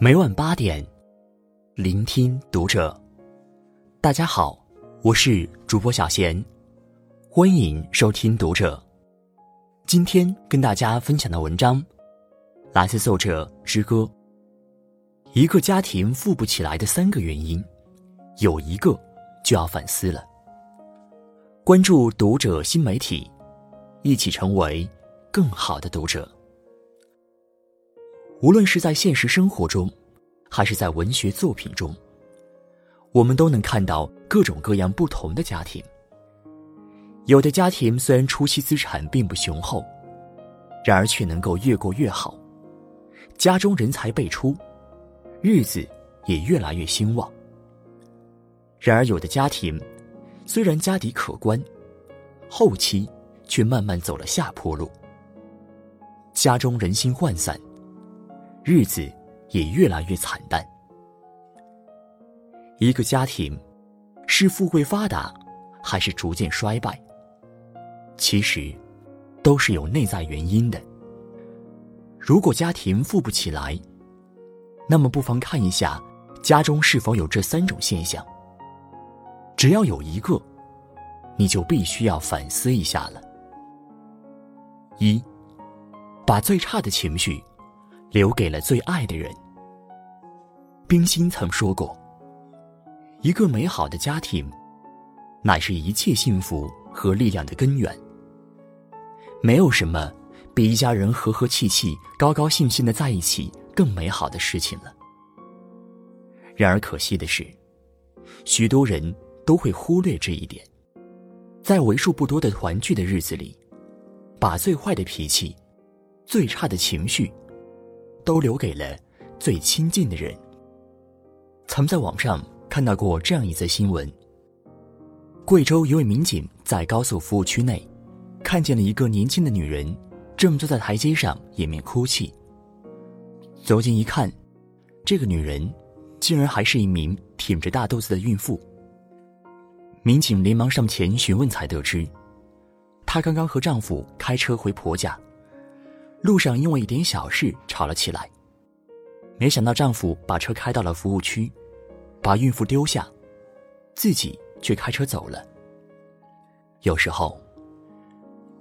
每晚八点，聆听读者。大家好，我是主播小贤，欢迎收听读者。今天跟大家分享的文章来自作者之歌。一个家庭富不起来的三个原因，有一个就要反思了。关注读者新媒体，一起成为更好的读者。无论是在现实生活中，还是在文学作品中，我们都能看到各种各样不同的家庭。有的家庭虽然初期资产并不雄厚，然而却能够越过越好，家中人才辈出，日子也越来越兴旺。然而有的家庭，虽然家底可观，后期却慢慢走了下坡路，家中人心涣散。日子也越来越惨淡。一个家庭是富贵发达，还是逐渐衰败？其实都是有内在原因的。如果家庭富不起来，那么不妨看一下家中是否有这三种现象。只要有一个，你就必须要反思一下了。一，把最差的情绪。留给了最爱的人。冰心曾说过：“一个美好的家庭，乃是一切幸福和力量的根源。没有什么比一家人和和气气、高高兴兴的在一起更美好的事情了。”然而可惜的是，许多人都会忽略这一点，在为数不多的团聚的日子里，把最坏的脾气、最差的情绪。都留给了最亲近的人。曾在网上看到过这样一则新闻：贵州一位民警在高速服务区内，看见了一个年轻的女人正坐在台阶上掩面哭泣。走近一看，这个女人竟然还是一名挺着大肚子的孕妇。民警连忙上前询问，才得知，她刚刚和丈夫开车回婆家。路上因为一点小事吵了起来，没想到丈夫把车开到了服务区，把孕妇丢下，自己却开车走了。有时候，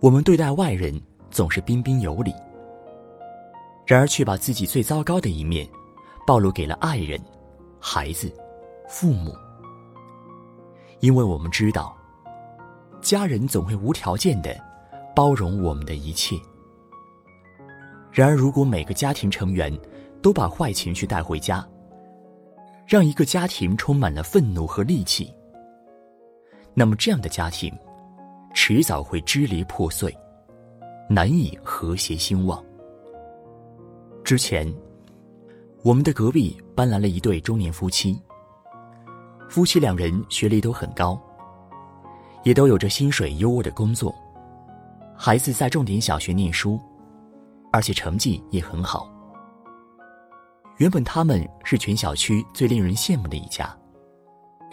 我们对待外人总是彬彬有礼，然而却把自己最糟糕的一面暴露给了爱人、孩子、父母，因为我们知道，家人总会无条件的包容我们的一切。然而，如果每个家庭成员都把坏情绪带回家，让一个家庭充满了愤怒和戾气，那么这样的家庭迟早会支离破碎，难以和谐兴旺。之前，我们的隔壁搬来了一对中年夫妻，夫妻两人学历都很高，也都有着薪水优渥的工作，孩子在重点小学念书。而且成绩也很好。原本他们是全小区最令人羡慕的一家，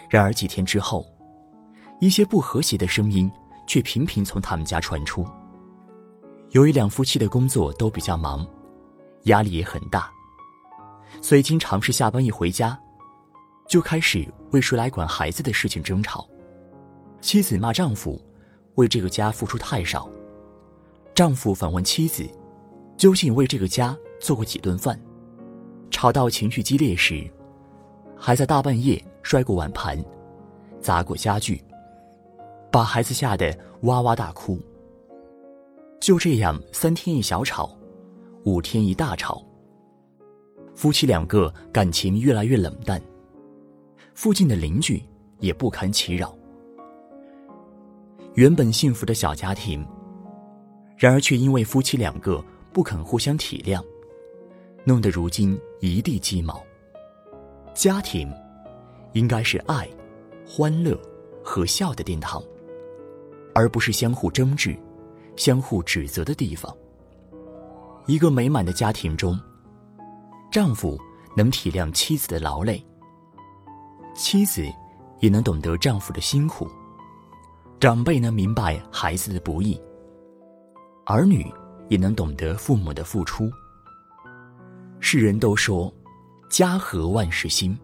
然而几天之后，一些不和谐的声音却频频从他们家传出。由于两夫妻的工作都比较忙，压力也很大，所以经常是下班一回家，就开始为谁来管孩子的事情争吵。妻子骂丈夫为这个家付出太少，丈夫反问妻子。究竟为这个家做过几顿饭？吵到情绪激烈时，还在大半夜摔过碗盘，砸过家具，把孩子吓得哇哇大哭。就这样，三天一小吵，五天一大吵。夫妻两个感情越来越冷淡，附近的邻居也不堪其扰。原本幸福的小家庭，然而却因为夫妻两个。不肯互相体谅，弄得如今一地鸡毛。家庭应该是爱、欢乐和笑的殿堂，而不是相互争执、相互指责的地方。一个美满的家庭中，丈夫能体谅妻子的劳累，妻子也能懂得丈夫的辛苦，长辈能明白孩子的不易，儿女。也能懂得父母的付出。世人都说，家和万事兴。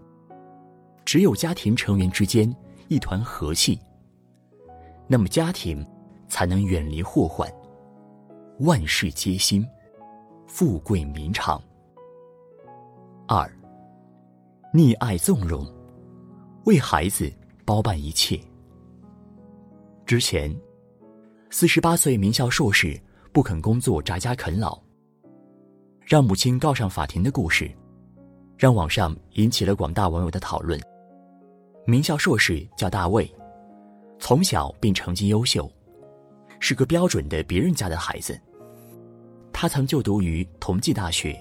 只有家庭成员之间一团和气，那么家庭才能远离祸患，万事皆兴，富贵绵长。二，溺爱纵容，为孩子包办一切。之前，四十八岁名校硕士不肯工作，宅家啃老，让母亲告上法庭的故事，让网上引起了广大网友的讨论。名校硕士叫大卫，从小便成绩优秀，是个标准的别人家的孩子。他曾就读于同济大学，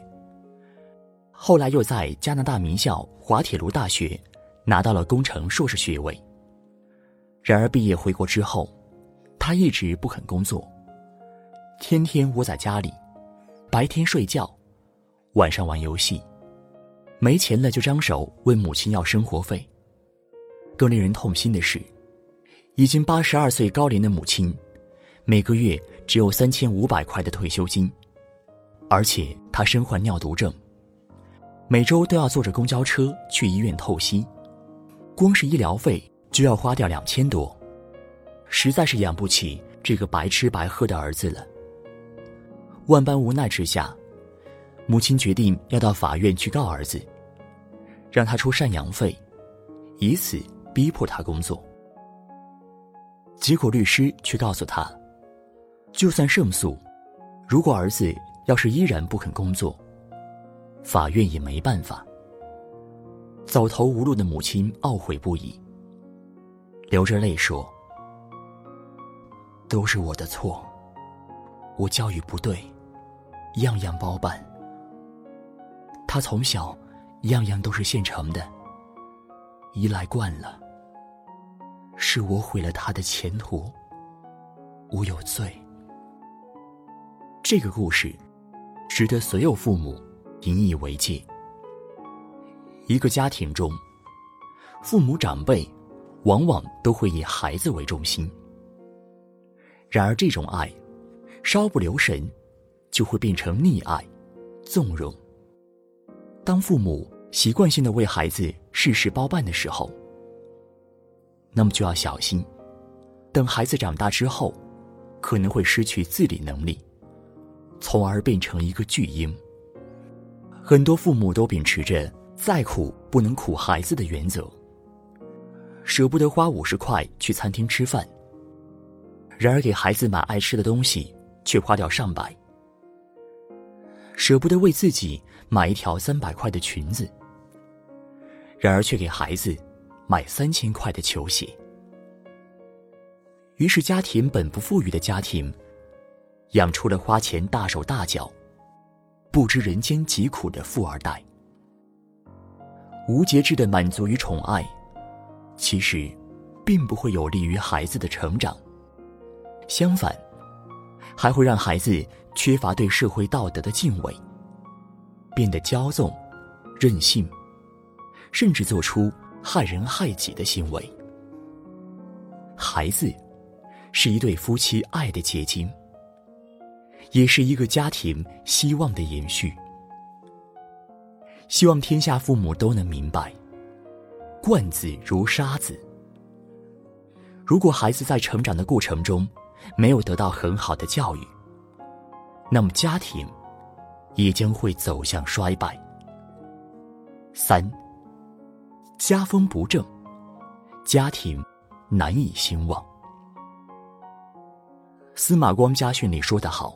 后来又在加拿大名校滑铁卢大学拿到了工程硕士学位。然而毕业回国之后，他一直不肯工作，天天窝在家里，白天睡觉，晚上玩游戏，没钱了就张手问母亲要生活费。更令人痛心的是，已经八十二岁高龄的母亲，每个月只有三千五百块的退休金，而且她身患尿毒症，每周都要坐着公交车去医院透析，光是医疗费就要花掉两千多，实在是养不起这个白吃白喝的儿子了。万般无奈之下，母亲决定要到法院去告儿子，让他出赡养费，以此。逼迫他工作，结果律师却告诉他，就算胜诉，如果儿子要是依然不肯工作，法院也没办法。走投无路的母亲懊悔不已，流着泪说：“都是我的错，我教育不对，样样包办。他从小样样都是现成的，依赖惯了。”是我毁了他的前途，我有罪。这个故事值得所有父母引以为戒。一个家庭中，父母长辈往往都会以孩子为中心，然而这种爱稍不留神就会变成溺爱、纵容。当父母习惯性的为孩子事事包办的时候，那么就要小心，等孩子长大之后，可能会失去自理能力，从而变成一个巨婴。很多父母都秉持着“再苦不能苦孩子”的原则，舍不得花五十块去餐厅吃饭，然而给孩子买爱吃的东西却花掉上百；舍不得为自己买一条三百块的裙子，然而却给孩子。买三千块的球鞋，于是家庭本不富裕的家庭，养出了花钱大手大脚、不知人间疾苦的富二代。无节制的满足与宠爱，其实并不会有利于孩子的成长，相反，还会让孩子缺乏对社会道德的敬畏，变得骄纵、任性，甚至做出。害人害己的行为。孩子是一对夫妻爱的结晶，也是一个家庭希望的延续。希望天下父母都能明白：惯子如杀子。如果孩子在成长的过程中没有得到很好的教育，那么家庭也将会走向衰败。三。家风不正，家庭难以兴旺。司马光家训里说得好：“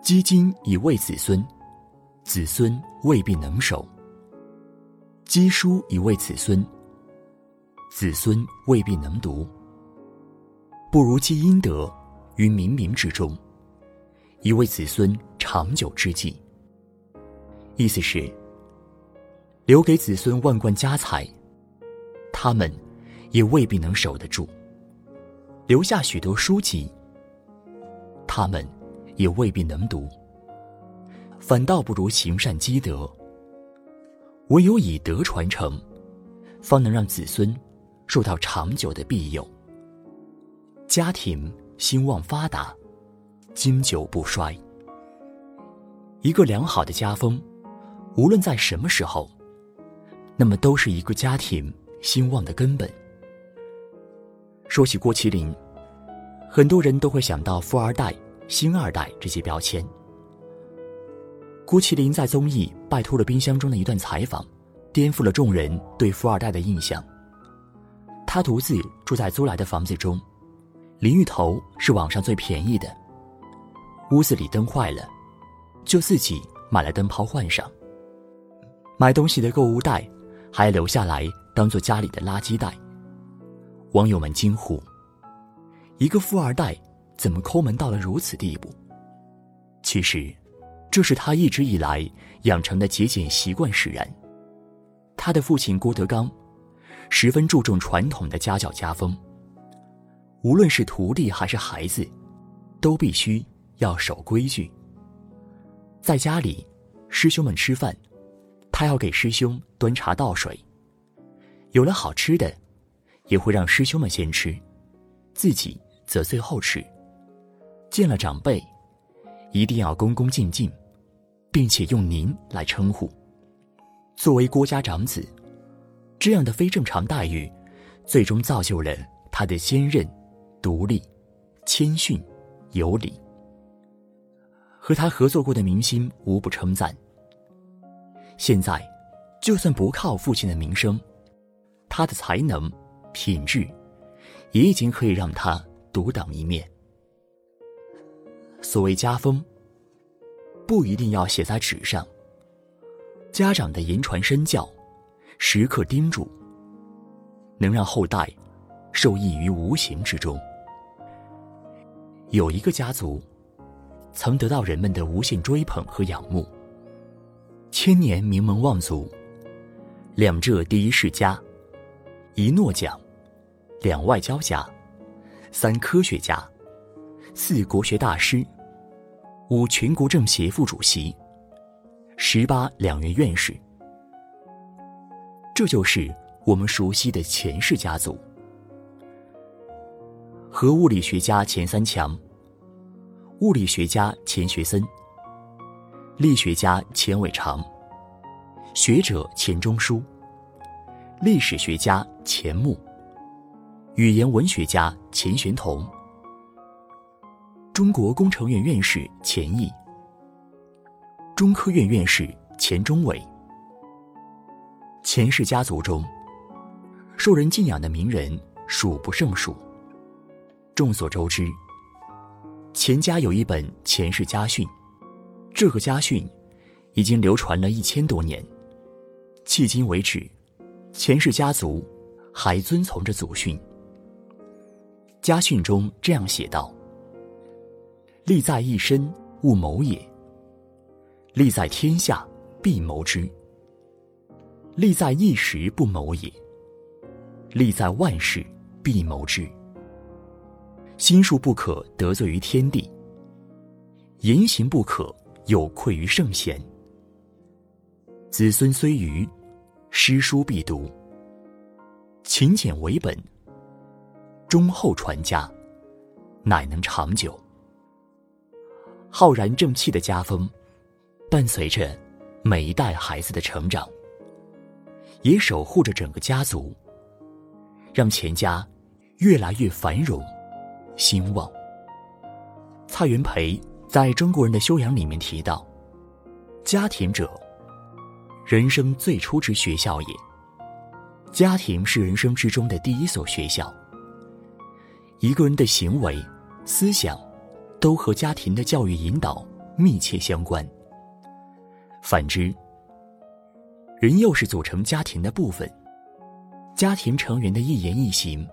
积金以慰子孙，子孙未必能守；积书以慰子孙，子孙未必能读。不如积阴德于冥冥之中，以为子孙长久之计。”意思是。留给子孙万贯家财，他们也未必能守得住；留下许多书籍，他们也未必能读。反倒不如行善积德。唯有以德传承，方能让子孙受到长久的庇佑，家庭兴旺发达，经久不衰。一个良好的家风，无论在什么时候。那么都是一个家庭兴旺的根本。说起郭麒麟，很多人都会想到富二代、星二代这些标签。郭麒麟在综艺《拜托了冰箱》中的一段采访，颠覆了众人对富二代的印象。他独自住在租来的房子中，淋浴头是网上最便宜的。屋子里灯坏了，就自己买了灯泡换上。买东西的购物袋还留下来当做家里的垃圾袋。网友们惊呼：“一个富二代怎么抠门到了如此地步？”其实，这是他一直以来养成的节俭习惯使然。他的父亲郭德纲。十分注重传统的家教家风。无论是徒弟还是孩子，都必须要守规矩。在家里，师兄们吃饭，他要给师兄端茶倒水。有了好吃的，也会让师兄们先吃，自己则最后吃。见了长辈，一定要恭恭敬敬，并且用您来称呼。作为郭家长子。这样的非正常待遇，最终造就了他的坚韧、独立、谦逊、有礼。和他合作过的明星无不称赞。现在，就算不靠父亲的名声，他的才能、品质，也已经可以让他独当一面。所谓家风，不一定要写在纸上。家长的言传身教。时刻叮嘱，能让后代受益于无形之中。有一个家族，曾得到人们的无限追捧和仰慕，千年名门望族，两浙第一世家，一诺奖，两外交家，三科学家，四国学大师，五全国政协副主席，十八两院院士。这就是我们熟悉的钱氏家族。核物理学家钱三强，物理学家钱学森，力学家钱伟长，学者钱钟书，历史学家钱穆，语言文学家钱玄同，中国工程院院士钱毅，中科院院士钱钟伟。钱氏家族中，受人敬仰的名人数不胜数。众所周知，钱家有一本《钱氏家训》，这个家训已经流传了一千多年，迄今为止，钱氏家族还遵从着祖训。家训中这样写道：“利在一身，勿谋也；利在天下，必谋之。”利在一时不谋也，利在万事必谋之。心术不可得罪于天地，言行不可有愧于圣贤。子孙虽愚，诗书必读。勤俭为本，忠厚传家，乃能长久。浩然正气的家风，伴随着每一代孩子的成长。也守护着整个家族，让钱家越来越繁荣、兴旺。蔡元培在中国人的修养里面提到：“家庭者，人生最初之学校也。家庭是人生之中的第一所学校。一个人的行为、思想，都和家庭的教育引导密切相关。反之。”人又是组成家庭的部分，家庭成员的一言一行，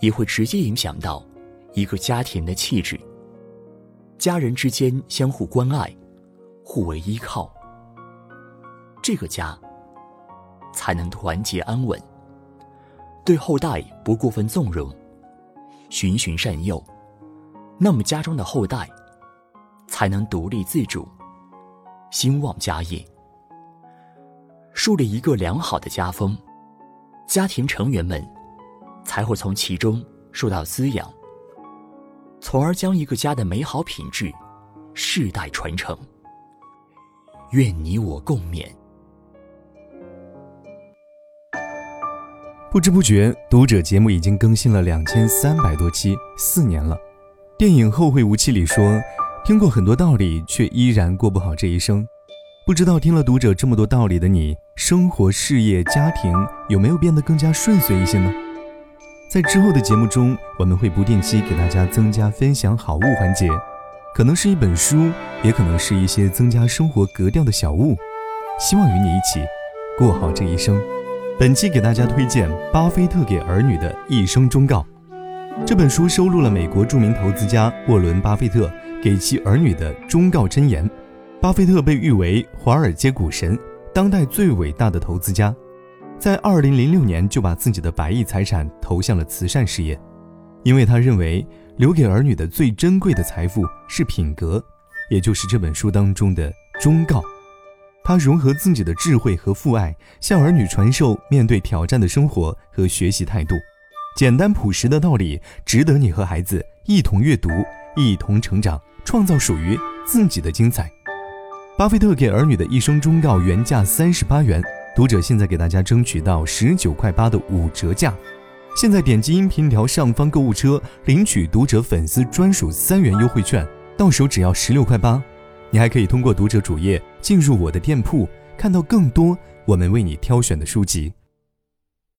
也会直接影响到一个家庭的气质。家人之间相互关爱，互为依靠，这个家才能团结安稳。对后代不过分纵容，循循善诱，那么家中的后代才能独立自主，兴旺家业。树立一个良好的家风，家庭成员们才会从其中受到滋养，从而将一个家的美好品质世代传承。愿你我共勉。不知不觉，读者节目已经更新了两千三百多期，四年了。电影《后会无期》里说，听过很多道理，却依然过不好这一生。不知道听了读者这么多道理的你，生活、事业、家庭有没有变得更加顺遂一些呢？在之后的节目中，我们会不定期给大家增加分享好物环节，可能是一本书，也可能是一些增加生活格调的小物，希望与你一起过好这一生。本期给大家推荐巴菲特给儿女的一生忠告。这本书收录了美国著名投资家沃伦·巴菲特给其儿女的忠告箴言。巴菲特被誉为华尔街股神，当代最伟大的投资家，在2006年就把自己的百亿财产投向了慈善事业，因为他认为留给儿女的最珍贵的财富是品格，也就是这本书当中的忠告。他融合自己的智慧和父爱，向儿女传授面对挑战的生活和学习态度。简单朴实的道理，值得你和孩子一同阅读，一同成长，创造属于自己的精彩。巴菲特给儿女的一生忠告，原价三十八元，读者现在给大家争取到十九块八的五折价。现在点击音频条上方购物车，领取读者粉丝专属三元优惠券，到手只要十六块八。你还可以通过读者主页进入我的店铺，看到更多我们为你挑选的书籍。